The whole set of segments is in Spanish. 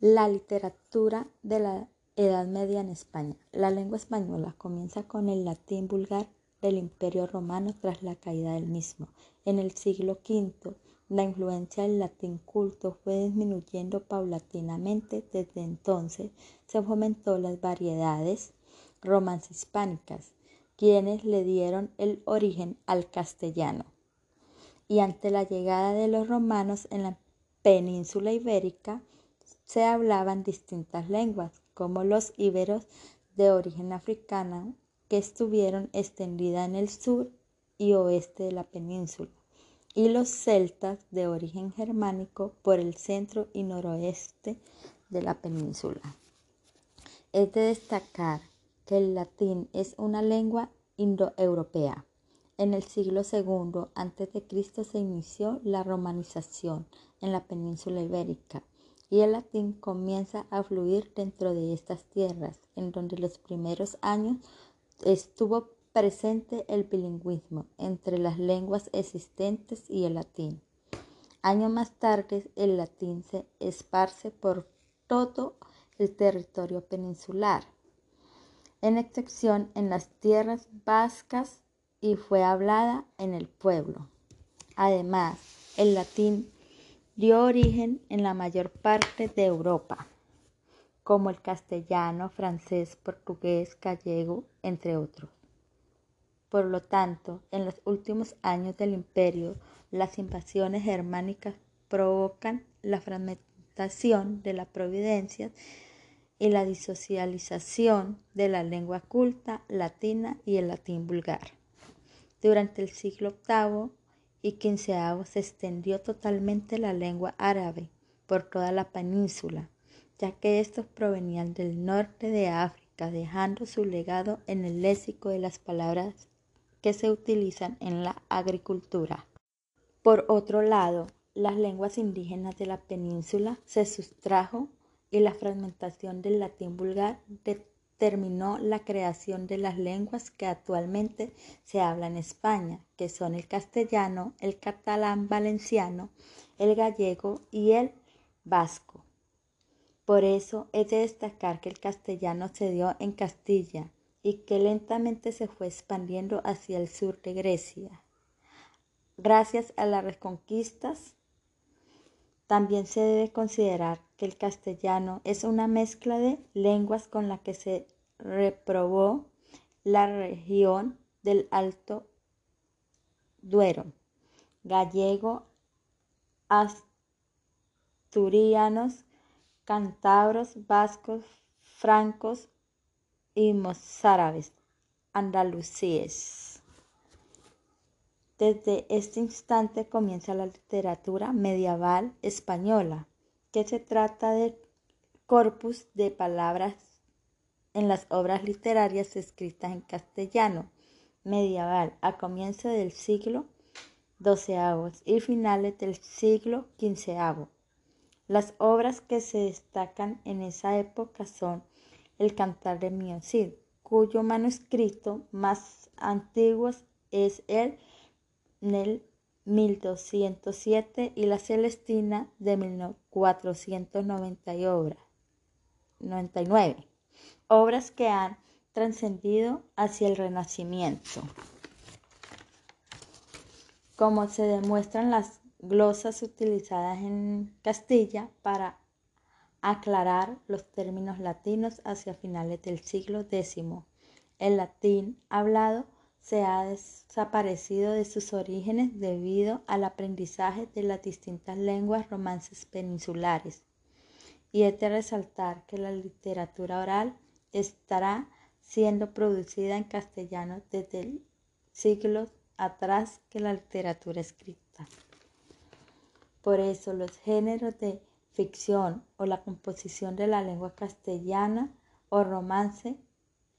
La literatura de la Edad Media en España. La lengua española comienza con el latín vulgar del Imperio Romano tras la caída del mismo. En el siglo V, la influencia del latín culto fue disminuyendo paulatinamente. Desde entonces se fomentó las variedades romances hispánicas, quienes le dieron el origen al castellano. Y ante la llegada de los romanos en la península ibérica, se hablaban distintas lenguas, como los íberos de origen africano, que estuvieron extendidas en el sur y oeste de la península, y los celtas de origen germánico por el centro y noroeste de la península. Es de destacar que el latín es una lengua indoeuropea. En el siglo II a.C. se inició la romanización en la península ibérica y el latín comienza a fluir dentro de estas tierras, en donde los primeros años estuvo presente el bilingüismo entre las lenguas existentes y el latín. Años más tarde, el latín se esparce por todo el territorio peninsular, en excepción en las tierras vascas y fue hablada en el pueblo. Además, el latín dio origen en la mayor parte de Europa, como el castellano, francés, portugués, gallego, entre otros. Por lo tanto, en los últimos años del imperio, las invasiones germánicas provocan la fragmentación de la providencia y la disocialización de la lengua culta latina y el latín vulgar. Durante el siglo VIII y XV se extendió totalmente la lengua árabe por toda la península, ya que estos provenían del norte de África, dejando su legado en el léxico de las palabras que se utilizan en la agricultura. Por otro lado, las lenguas indígenas de la península se sustrajo y la fragmentación del latín vulgar determinó la creación de las lenguas que actualmente se hablan en España, que son el castellano, el catalán valenciano, el gallego y el vasco. Por eso es de destacar que el castellano se dio en Castilla y que lentamente se fue expandiendo hacia el sur de Grecia. Gracias a las reconquistas, también se debe considerar que el castellano es una mezcla de lenguas con la que se reprobó la región del Alto Duero, gallego, asturianos, cántabros, vascos, francos y mozárabes, andalusíes. Desde este instante comienza la literatura medieval española, que se trata de corpus de palabras en las obras literarias escritas en castellano medieval a comienzos del siglo XII y finales del siglo XV. Las obras que se destacan en esa época son el Cantar de Miocid, cuyo manuscrito más antiguo es el Nel 1207 y la Celestina de 1499, obras que han trascendido hacia el Renacimiento. Como se demuestran las glosas utilizadas en Castilla para aclarar los términos latinos hacia finales del siglo X. El latín hablado se ha desaparecido de sus orígenes debido al aprendizaje de las distintas lenguas romances peninsulares. Y es de resaltar que la literatura oral estará siendo producida en castellano desde siglos atrás que la literatura escrita. Por eso los géneros de ficción o la composición de la lengua castellana o romance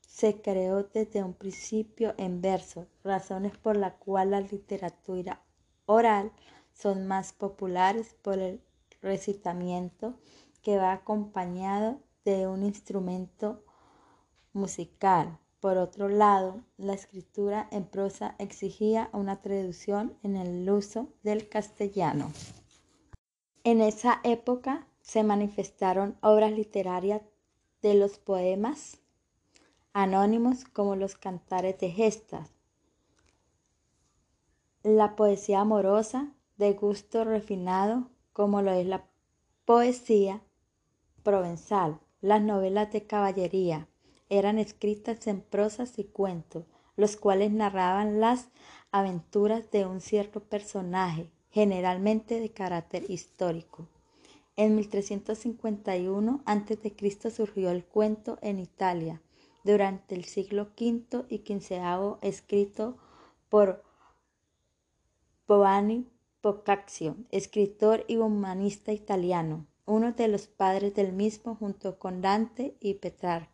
se creó desde un principio en verso, razones por la cual la literatura oral son más populares por el recitamiento que va acompañado de un instrumento musical. Por otro lado, la escritura en prosa exigía una traducción en el uso del castellano. En esa época se manifestaron obras literarias de los poemas anónimos como los cantares de gestas, la poesía amorosa de gusto refinado como lo es la poesía provenzal, las novelas de caballería, eran escritas en prosas y cuentos, los cuales narraban las aventuras de un cierto personaje, generalmente de carácter histórico. En 1351 a.C. surgió el cuento en Italia, durante el siglo V y XV, escrito por Giovanni Boccaccio, escritor y humanista italiano, uno de los padres del mismo junto con Dante y Petrarca.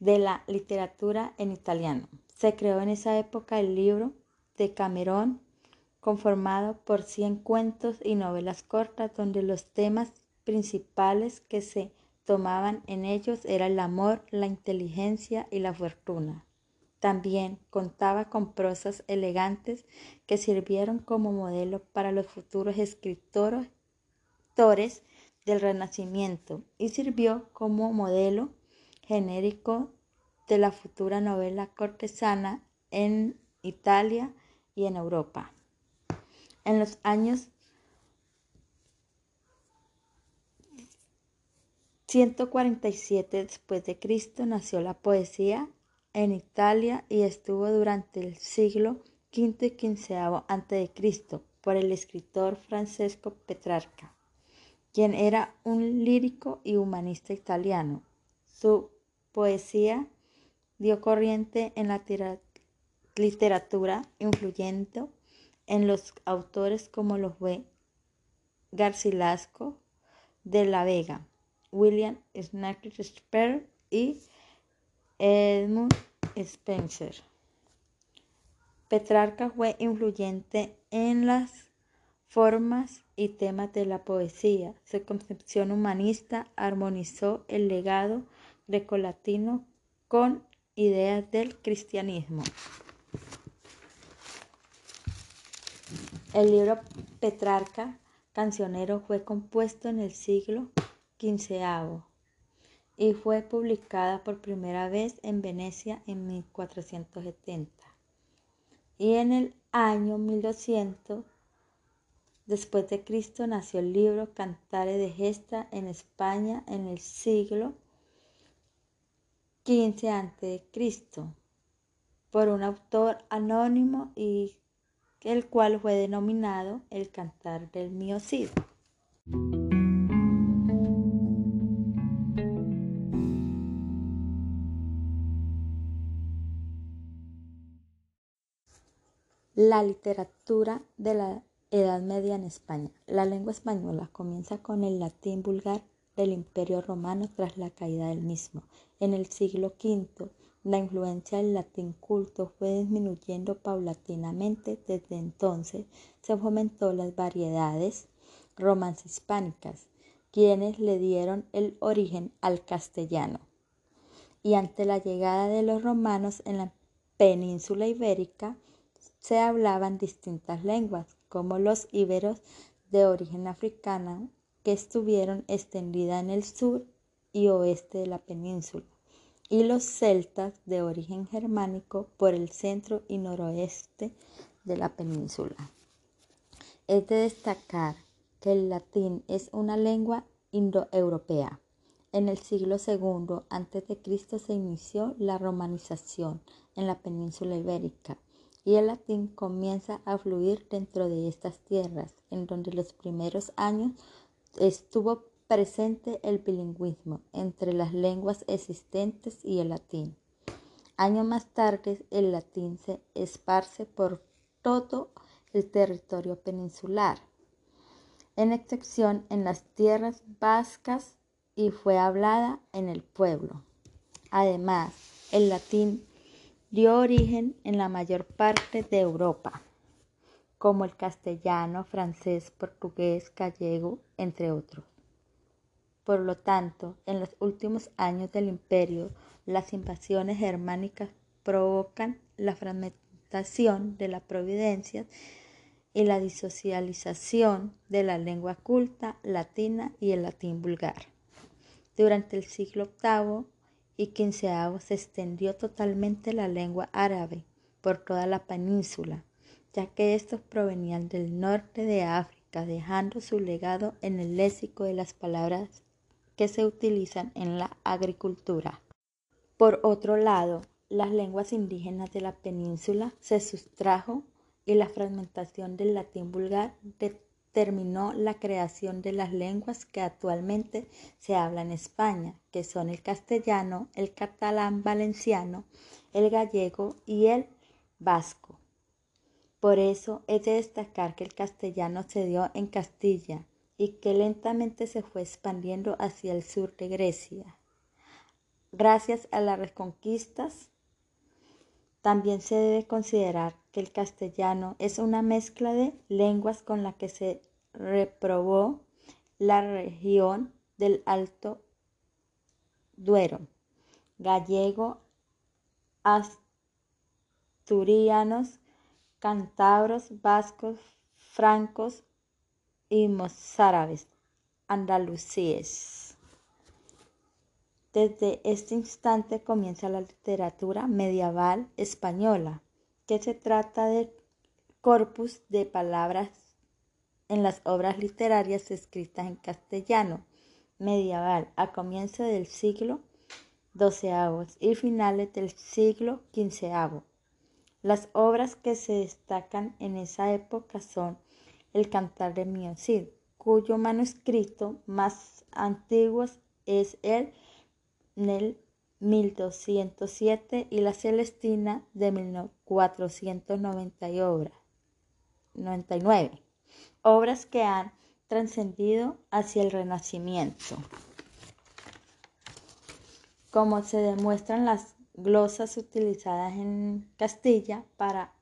De la literatura en italiano. Se creó en esa época el libro de Camerón conformado por 100 cuentos y novelas cortas donde los temas principales que se tomaban en ellos eran el amor, la inteligencia y la fortuna. También contaba con prosas elegantes que sirvieron como modelo para los futuros escritores del Renacimiento y sirvió como modelo genérico de la futura novela cortesana en Italia y en Europa. En los años 147 después de Cristo nació la poesía en Italia y estuvo durante el siglo V y XV a.C. por el escritor Francesco Petrarca, quien era un lírico y humanista italiano. Su poesía dio corriente en la literatura, influyendo en los autores como lo fue Garcilasco de la Vega, William Shakespeare y Edmund Spencer. Petrarca fue influyente en las formas y temas de la poesía. Su concepción humanista armonizó el legado grecolatino con ideas del cristianismo. El libro Petrarca cancionero fue compuesto en el siglo Y fue publicada por primera vez en Venecia en 1470. Y en el año 1200 después de Cristo nació el libro Cantare de Gesta en España en el siglo XV a.C. por un autor anónimo y el cual fue denominado el Cantar del Mío La literatura de la Edad Media en España. La lengua española comienza con el latín vulgar del Imperio Romano tras la caída del mismo. En el siglo V la influencia del latín culto fue disminuyendo paulatinamente. Desde entonces se fomentó las variedades romances hispánicas, quienes le dieron el origen al castellano. Y ante la llegada de los romanos en la península ibérica, se hablaban distintas lenguas, como los íberos de origen africano, que estuvieron extendidas en el sur y oeste de la península y los celtas de origen germánico por el centro y noroeste de la península. Es de destacar que el latín es una lengua indoeuropea. En el siglo II a.C. se inició la romanización en la península ibérica y el latín comienza a fluir dentro de estas tierras, en donde los primeros años estuvo presente el bilingüismo entre las lenguas existentes y el latín. Años más tarde, el latín se esparce por todo el territorio peninsular, en excepción en las tierras vascas y fue hablada en el pueblo. Además, el latín dio origen en la mayor parte de Europa, como el castellano, francés, portugués, gallego, entre otros. Por lo tanto, en los últimos años del imperio, las invasiones germánicas provocan la fragmentación de la providencia y la disocialización de la lengua culta latina y el latín vulgar. Durante el siglo VIII y XV se extendió totalmente la lengua árabe por toda la península, ya que estos provenían del norte de África, dejando su legado en el léxico de las palabras que se utilizan en la agricultura. Por otro lado, las lenguas indígenas de la península se sustrajo y la fragmentación del latín vulgar determinó la creación de las lenguas que actualmente se hablan en España, que son el castellano, el catalán valenciano, el gallego y el vasco. Por eso es de destacar que el castellano se dio en Castilla y que lentamente se fue expandiendo hacia el sur de Grecia. Gracias a las reconquistas, también se debe considerar que el castellano. Es una mezcla de lenguas con la que se reprobó la región del Alto Duero, gallego, asturianos, cántabros, vascos, francos y mozárabes, andalusíes. Desde este instante comienza la literatura medieval española, que se trata de corpus de palabras en las obras literarias escritas en castellano medieval a comienzos del siglo XII y finales del siglo XV. Las obras que se destacan en esa época son el Cantar de Miocid, cuyo manuscrito más antiguo es el el 1207 y la Celestina de 1499, obras que han trascendido hacia el Renacimiento. Como se demuestran las glosas utilizadas en Castilla para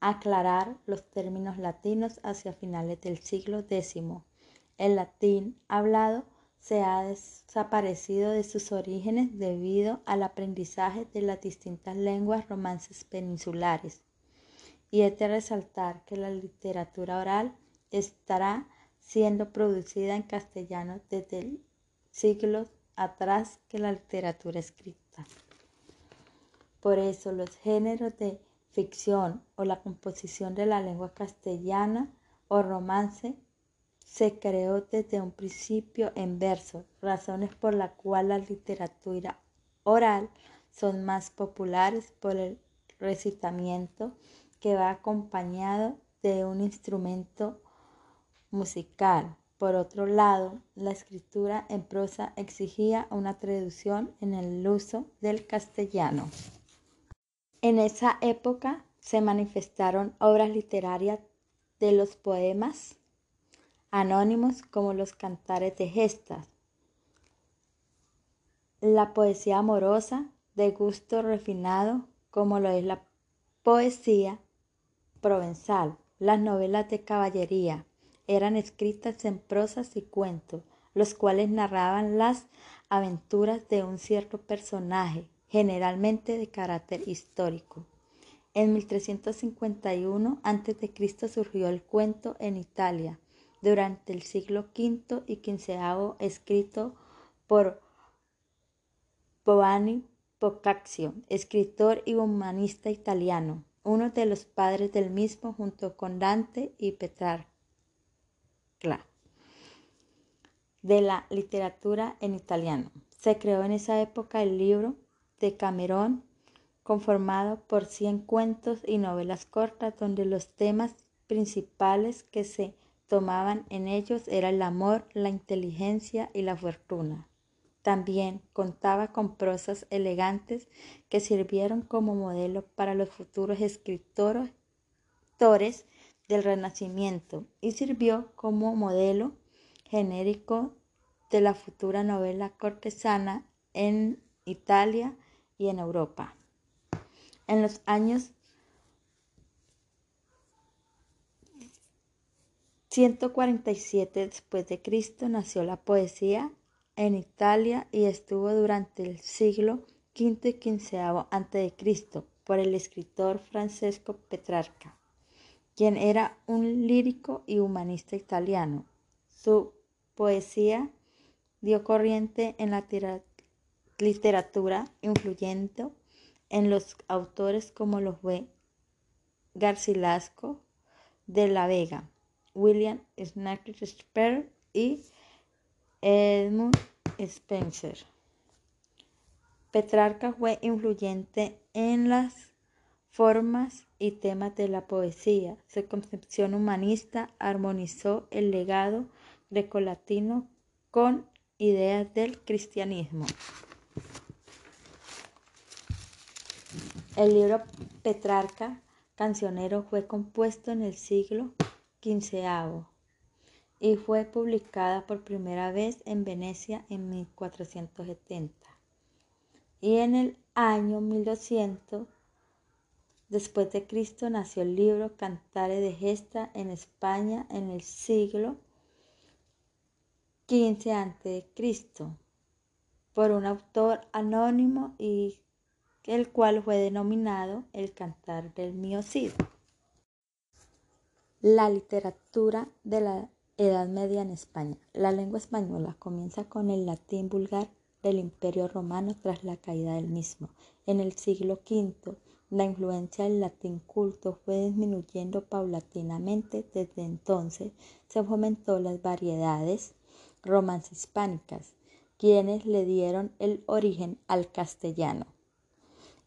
aclarar los términos latinos hacia finales del siglo X. El latín hablado se ha desaparecido de sus orígenes debido al aprendizaje de las distintas lenguas romances peninsulares. Y es de resaltar que la literatura oral estará siendo producida en castellano desde siglos atrás que la literatura escrita. Por eso los géneros de ficción o la composición de la lengua castellana o romance se creó desde un principio en verso, razones por la cual la literatura oral son más populares por el recitamiento que va acompañado de un instrumento musical. Por otro lado, la escritura en prosa exigía una traducción en el uso del castellano. En esa época se manifestaron obras literarias de los poemas anónimos como los cantares de gestas, la poesía amorosa de gusto refinado como lo es la poesía provenzal, las novelas de caballería eran escritas en prosas y cuentos, los cuales narraban las aventuras de un cierto personaje generalmente de carácter histórico. En 1351 a.C. surgió el cuento en Italia durante el siglo V y XV, escrito por Giovanni Boccaccio, escritor y humanista italiano, uno de los padres del mismo junto con Dante y Petrarca de la literatura en italiano. Se creó en esa época el libro de Camerón, conformado por 100 cuentos y novelas cortas donde los temas principales que se tomaban en ellos eran el amor, la inteligencia y la fortuna. También contaba con prosas elegantes que sirvieron como modelo para los futuros escritores del Renacimiento y sirvió como modelo genérico de la futura novela cortesana en Italia y en Europa. En los años 147 después de Cristo nació la poesía en Italia y estuvo durante el siglo V y XV a.C. por el escritor Francesco Petrarca. quien era un lírico y humanista italiano. Su poesía dio corriente en la literatura, influyendo en los autores como los fue Garcilasco de la Vega, William Shakespeare y Edmund Spencer. Petrarca fue influyente en las formas y temas de la poesía. Su concepción humanista armonizó el legado grecolatino con ideas del cristianismo. El libro Petrarca cancionero fue compuesto en el siglo Y fue publicada por primera vez en Venecia en 1470. Y en el año 1200 después de Cristo nació el libro Cantare de Gesta en España en el siglo XV a.C. por un autor anónimo y el cual fue denominado el Cantar del Mío La literatura de la Edad Media en España. La lengua española comienza con el latín vulgar del Imperio Romano tras la caída del mismo. En el siglo V, la influencia del latín culto fue disminuyendo paulatinamente. Desde entonces se fomentó las variedades romances hispánicas, quienes le dieron el origen al castellano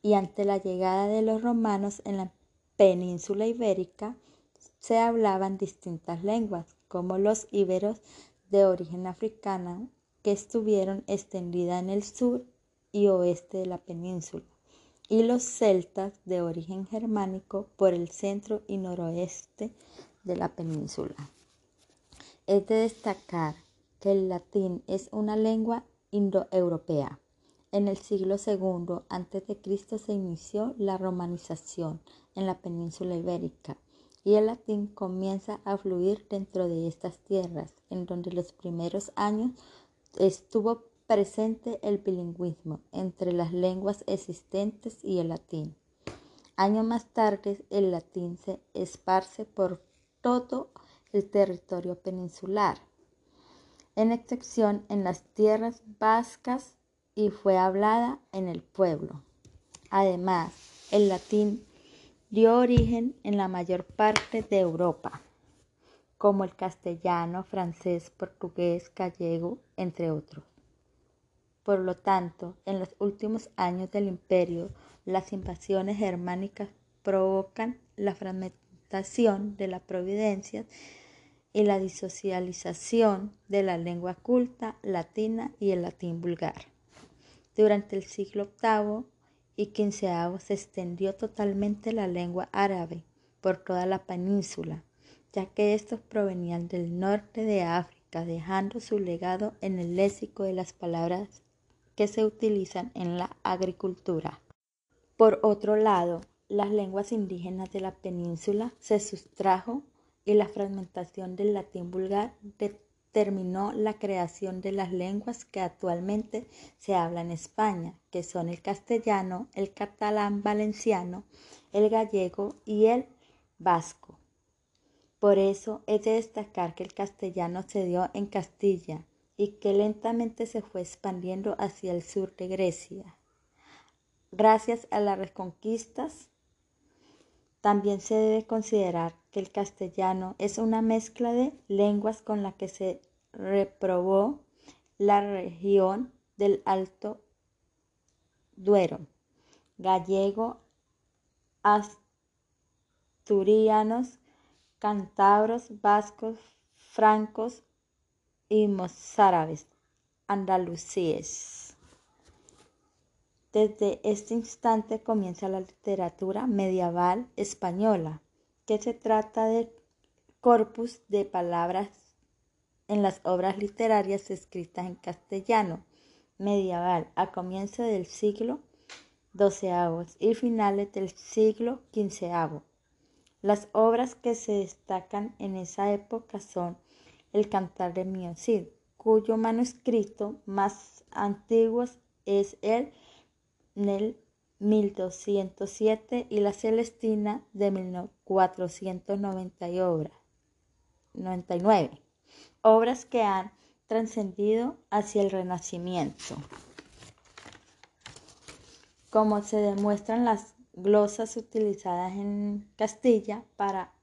y ante la llegada de los romanos en la península ibérica se hablaban distintas lenguas, como los íberos de origen africano que estuvieron extendidas en el sur y oeste de la península, y los celtas de origen germánico por el centro y noroeste de la península. Es de destacar que el latín es una lengua indoeuropea en el siglo II a.C. se inició la romanización en la península ibérica y el latín comienza a fluir dentro de estas tierras, en donde los primeros años estuvo presente el bilingüismo entre las lenguas existentes y el latín. Años más tarde, el latín se esparce por todo el territorio peninsular, en excepción en las tierras vascas y fue hablada en el pueblo. Además, el latín dio origen en la mayor parte de Europa, como el castellano, francés, portugués, gallego, entre otros. Por lo tanto, en los últimos años del imperio, las invasiones germánicas provocan la fragmentación de la providencia y la disocialización de la lengua culta latina y el latín vulgar. Durante el siglo VIII y XV se extendió totalmente la lengua árabe por toda la península, ya que estos provenían del norte de África, dejando su legado en el léxico de las palabras que se utilizan en la agricultura. Por otro lado, las lenguas indígenas de la península se sustrajo y la fragmentación del latín vulgar de terminó la creación de las lenguas que actualmente se hablan en España, que son el castellano, el catalán valenciano, el gallego y el vasco. Por eso es de destacar que el castellano se dio en Castilla y que lentamente se fue expandiendo hacia el sur de Grecia. Gracias a las reconquistas, también se debe considerar que el castellano es una mezcla de lenguas con la que se reprobó la región del Alto Duero, gallego, asturianos, cántabros, vascos, francos y mozárabes, andalusíes. Desde este instante comienza la literatura medieval española que se trata de corpus de palabras en las obras literarias escritas en castellano medieval a comienzos del siglo XII y finales del siglo XV. Las obras que se destacan en esa época son el Cantar de Miocid, cuyo manuscrito más antiguo es el, el 1207 y la Celestina de 1400. 499 obras que han trascendido hacia el Renacimiento. Como se demuestran las glosas utilizadas en Castilla para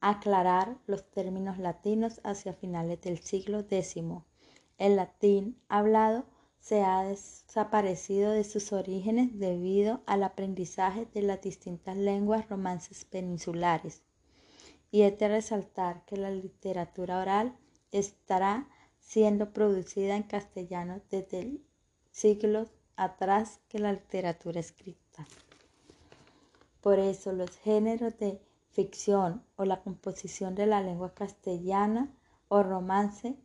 aclarar los términos latinos hacia finales del siglo X. El latín hablado se ha desaparecido de sus orígenes debido al aprendizaje de las distintas lenguas romances peninsulares. Y es de resaltar que la literatura oral estará siendo producida en castellano desde siglos atrás que la literatura escrita. Por eso los géneros de ficción o la composición de la lengua castellana o romance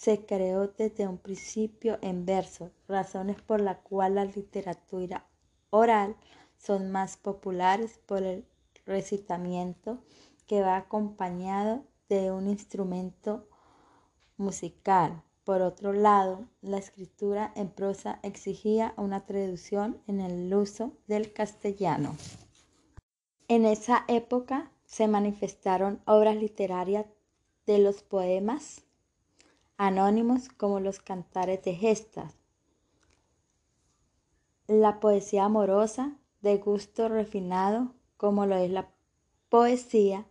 se creó desde un principio en verso, razones por la cual la literatura oral son más populares por el recitamiento que va acompañado de un instrumento musical. Por otro lado, la escritura en prosa exigía una traducción en el uso del castellano. En esa época se manifestaron obras literarias de los poemas anónimos como los cantares de gestas, la poesía amorosa de gusto refinado como lo es la poesía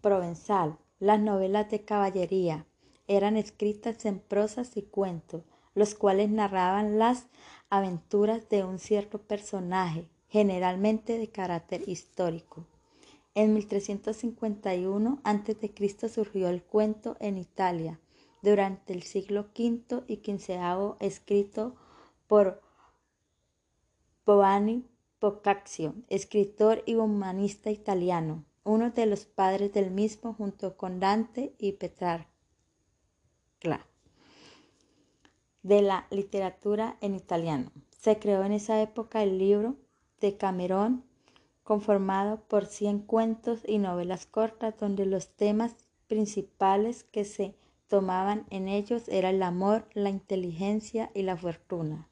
provenzal, las novelas de caballería eran escritas en prosas y cuentos, los cuales narraban las aventuras de un cierto personaje generalmente de carácter histórico. En 1351 a.C. surgió el cuento en Italia, durante el siglo V y XV, escrito por Giovanni Boccaccio, escritor y humanista italiano, uno de los padres del mismo junto con Dante y Petrarca. De la literatura en italiano. Se creó en esa época el libro de Camerón, conformado por 100 cuentos y novelas cortas donde los temas principales que se tomaban en ellos eran el amor, la inteligencia y la fortuna.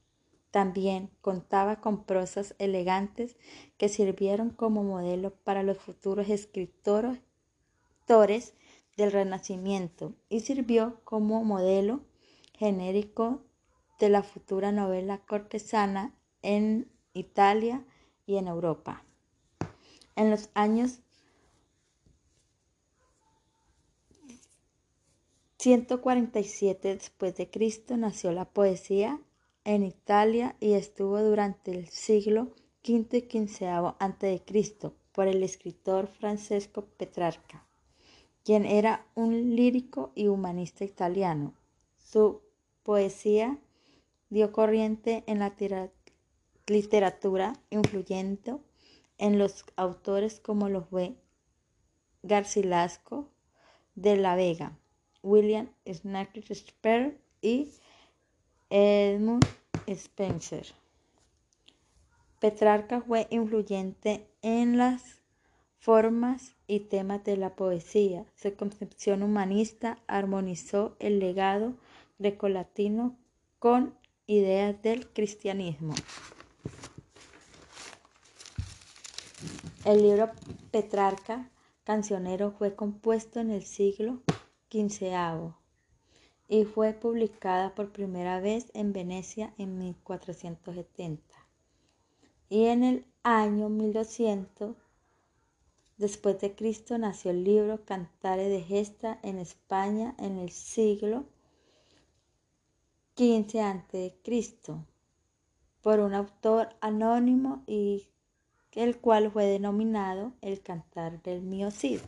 También contaba con prosas elegantes que sirvieron como modelo para los futuros escritores del Renacimiento y sirvió como modelo genérico de la futura novela cortesana en Italia y en Europa. En los años 147 después de Cristo nació la poesía en Italia y estuvo durante el siglo V y XV a.C. por el escritor Francesco Petrarca, quien era un lírico y humanista italiano. Su poesía dio corriente en la literatura influyendo en los autores como lo fue Garcilasco de la Vega, William Shakespeare y Edmund Spencer. Petrarca fue influyente en las formas y temas de la poesía. Su concepción humanista armonizó el legado grecolatino con ideas del cristianismo. El libro Petrarca cancionero fue compuesto en el siglo XV y fue publicada por primera vez en Venecia en 1470. Y en el año 1200 después de Cristo nació el libro Cantare de Gesta en España en el siglo XV a.C. por un autor anónimo y el cual fue denominado el Cantar del Cid.